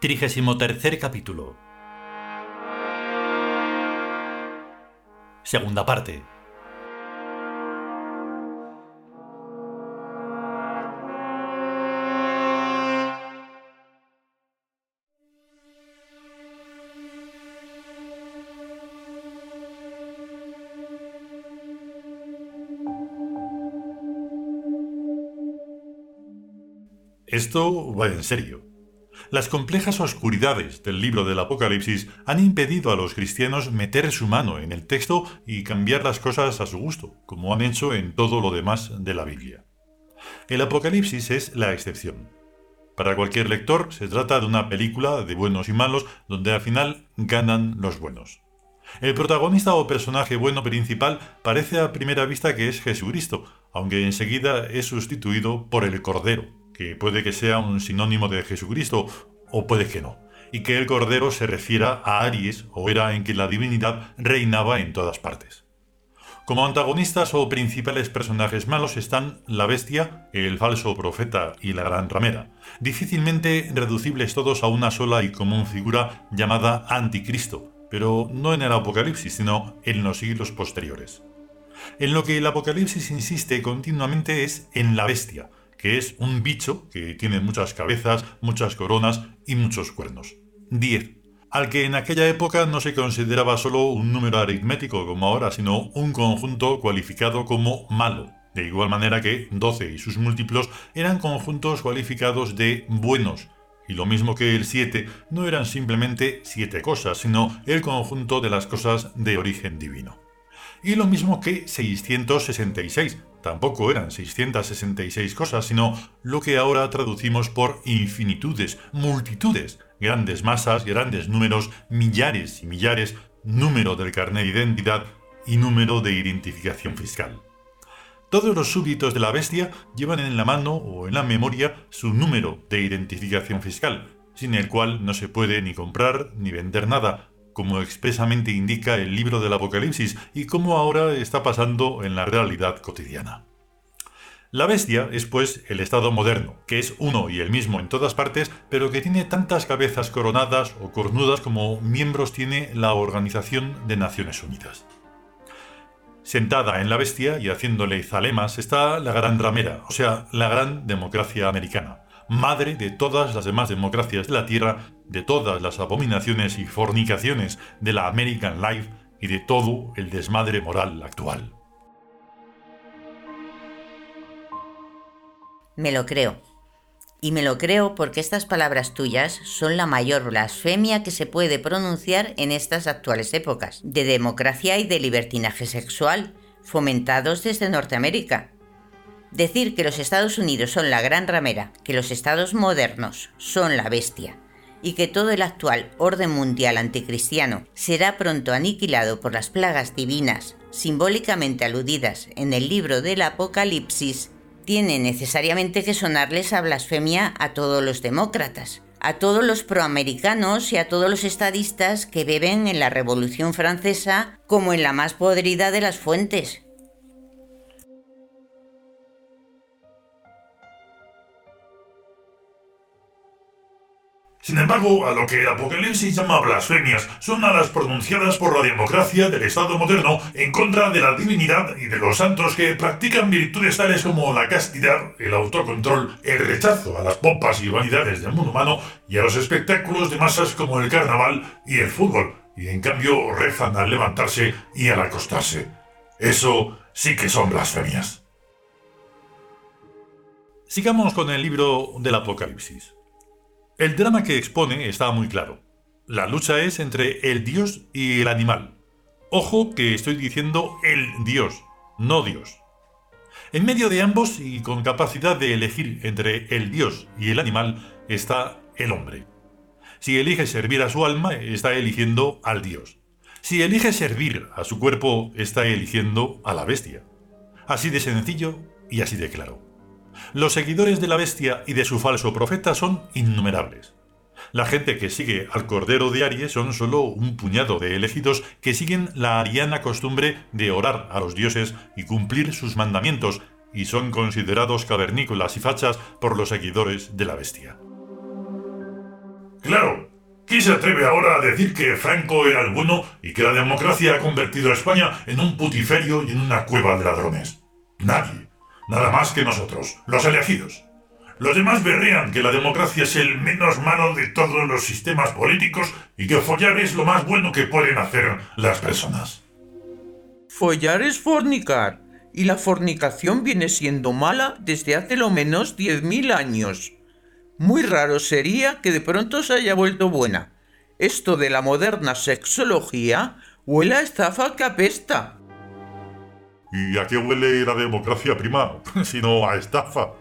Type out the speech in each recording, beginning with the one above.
Trigésimo tercer capítulo. Segunda parte. Esto va en serio. Las complejas oscuridades del libro del Apocalipsis han impedido a los cristianos meter su mano en el texto y cambiar las cosas a su gusto, como han hecho en todo lo demás de la Biblia. El Apocalipsis es la excepción. Para cualquier lector se trata de una película de buenos y malos donde al final ganan los buenos. El protagonista o personaje bueno principal parece a primera vista que es Jesucristo, aunque enseguida es sustituido por el Cordero, que puede que sea un sinónimo de Jesucristo o puede que no, y que el Cordero se refiera a Aries o era en que la divinidad reinaba en todas partes. Como antagonistas o principales personajes malos están la bestia, el falso profeta y la gran ramera, difícilmente reducibles todos a una sola y común figura llamada Anticristo, pero no en el Apocalipsis, sino en los siglos posteriores. En lo que el Apocalipsis insiste continuamente es en la bestia, que es un bicho que tiene muchas cabezas, muchas coronas y muchos cuernos. 10. Al que en aquella época no se consideraba solo un número aritmético como ahora, sino un conjunto cualificado como malo. De igual manera que 12 y sus múltiplos eran conjuntos cualificados de buenos, y lo mismo que el 7 no eran simplemente siete cosas, sino el conjunto de las cosas de origen divino. Y lo mismo que 666, Tampoco eran 666 cosas, sino lo que ahora traducimos por infinitudes, multitudes, grandes masas, grandes números, millares y millares, número del carnet de identidad y número de identificación fiscal. Todos los súbditos de la bestia llevan en la mano o en la memoria su número de identificación fiscal, sin el cual no se puede ni comprar ni vender nada, como expresamente indica el libro del Apocalipsis y como ahora está pasando en la realidad cotidiana. La bestia es pues el Estado moderno, que es uno y el mismo en todas partes, pero que tiene tantas cabezas coronadas o cornudas como miembros tiene la Organización de Naciones Unidas. Sentada en la bestia y haciéndole zalemas está la gran ramera, o sea, la gran democracia americana, madre de todas las demás democracias de la Tierra, de todas las abominaciones y fornicaciones de la American Life y de todo el desmadre moral actual. Me lo creo. Y me lo creo porque estas palabras tuyas son la mayor blasfemia que se puede pronunciar en estas actuales épocas, de democracia y de libertinaje sexual, fomentados desde Norteamérica. Decir que los Estados Unidos son la gran ramera, que los estados modernos son la bestia, y que todo el actual orden mundial anticristiano será pronto aniquilado por las plagas divinas simbólicamente aludidas en el libro del Apocalipsis, tiene necesariamente que sonarles a blasfemia a todos los demócratas, a todos los proamericanos y a todos los estadistas que beben en la Revolución Francesa como en la más podrida de las fuentes, Sin embargo, a lo que el Apocalipsis llama blasfemias son a las pronunciadas por la democracia del Estado moderno en contra de la divinidad y de los santos que practican virtudes tales como la castidad, el autocontrol, el rechazo a las pompas y vanidades del mundo humano y a los espectáculos de masas como el carnaval y el fútbol, y en cambio rezan al levantarse y al acostarse. Eso sí que son blasfemias. Sigamos con el libro del Apocalipsis. El drama que expone está muy claro. La lucha es entre el dios y el animal. Ojo que estoy diciendo el dios, no Dios. En medio de ambos y con capacidad de elegir entre el dios y el animal está el hombre. Si elige servir a su alma, está eligiendo al dios. Si elige servir a su cuerpo, está eligiendo a la bestia. Así de sencillo y así de claro. Los seguidores de la bestia y de su falso profeta son innumerables. La gente que sigue al Cordero de Aries son solo un puñado de elegidos que siguen la ariana costumbre de orar a los dioses y cumplir sus mandamientos, y son considerados cavernícolas y fachas por los seguidores de la bestia. Claro, ¿quién se atreve ahora a decir que Franco era el bueno y que la democracia ha convertido a España en un putiferio y en una cueva de ladrones? Nadie. Nada más que nosotros, los elegidos. Los demás berrean que la democracia es el menos malo de todos los sistemas políticos y que follar es lo más bueno que pueden hacer las personas. Follar es fornicar, y la fornicación viene siendo mala desde hace lo menos 10.000 años. Muy raro sería que de pronto se haya vuelto buena. Esto de la moderna sexología huele a estafa que apesta. ¿Y a qué huele la democracia, prima? Sino a estafa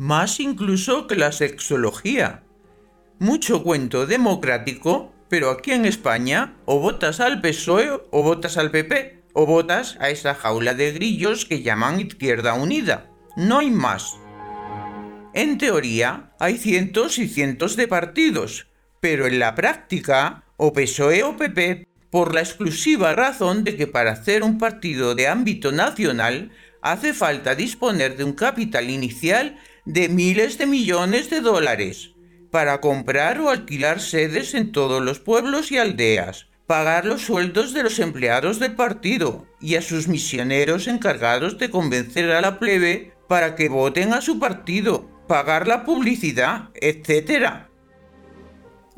más incluso que la sexología. Mucho cuento democrático, pero aquí en España o votas al PSOE o votas al PP, o votas a esa jaula de grillos que llaman Izquierda Unida. No hay más. En teoría, hay cientos y cientos de partidos, pero en la práctica, o PSOE o PP, por la exclusiva razón de que para hacer un partido de ámbito nacional hace falta disponer de un capital inicial de miles de millones de dólares para comprar o alquilar sedes en todos los pueblos y aldeas, pagar los sueldos de los empleados del partido y a sus misioneros encargados de convencer a la plebe para que voten a su partido, pagar la publicidad, etc.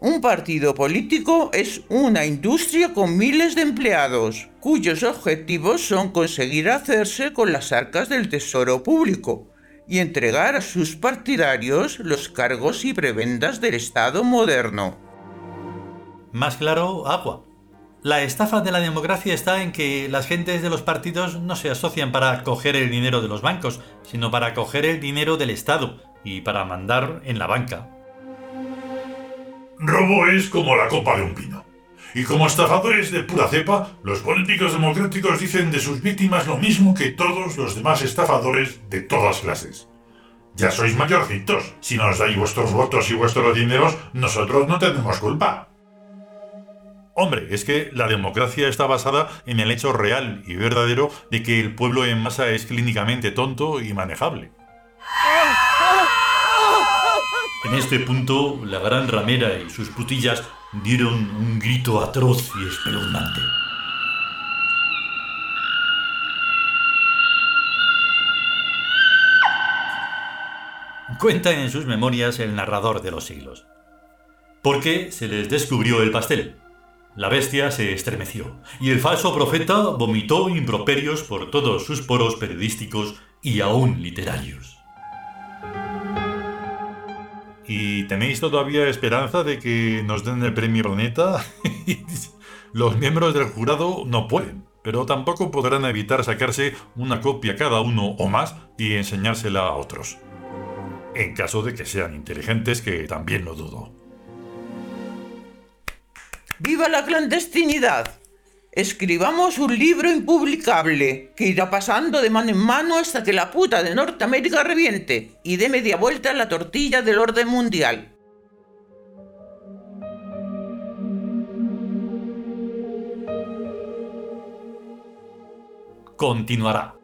Un partido político es una industria con miles de empleados, cuyos objetivos son conseguir hacerse con las arcas del tesoro público, y entregar a sus partidarios los cargos y prebendas del Estado moderno. Más claro, agua. La estafa de la democracia está en que las gentes de los partidos no se asocian para coger el dinero de los bancos, sino para coger el dinero del Estado y para mandar en la banca. Robo es como la copa de un pino. Y como estafadores de pura cepa, los políticos democráticos dicen de sus víctimas lo mismo que todos los demás estafadores de todas clases. Ya sois mayorcitos. Si nos dais vuestros votos y vuestros dineros, nosotros no tenemos culpa. Hombre, es que la democracia está basada en el hecho real y verdadero de que el pueblo en masa es clínicamente tonto y manejable. En este punto, la gran ramera y sus putillas dieron un grito atroz y espeluznante. Cuenta en sus memorias el narrador de los siglos. Porque se les descubrió el pastel. La bestia se estremeció, y el falso profeta vomitó improperios por todos sus poros periodísticos y aún literarios. ¿Y tenéis todavía esperanza de que nos den el premio Planeta? Los miembros del jurado no pueden, pero tampoco podrán evitar sacarse una copia cada uno o más y enseñársela a otros. En caso de que sean inteligentes, que también lo dudo. ¡Viva la clandestinidad! Escribamos un libro impublicable que irá pasando de mano en mano hasta que la puta de Norteamérica reviente y dé media vuelta a la tortilla del orden mundial. Continuará.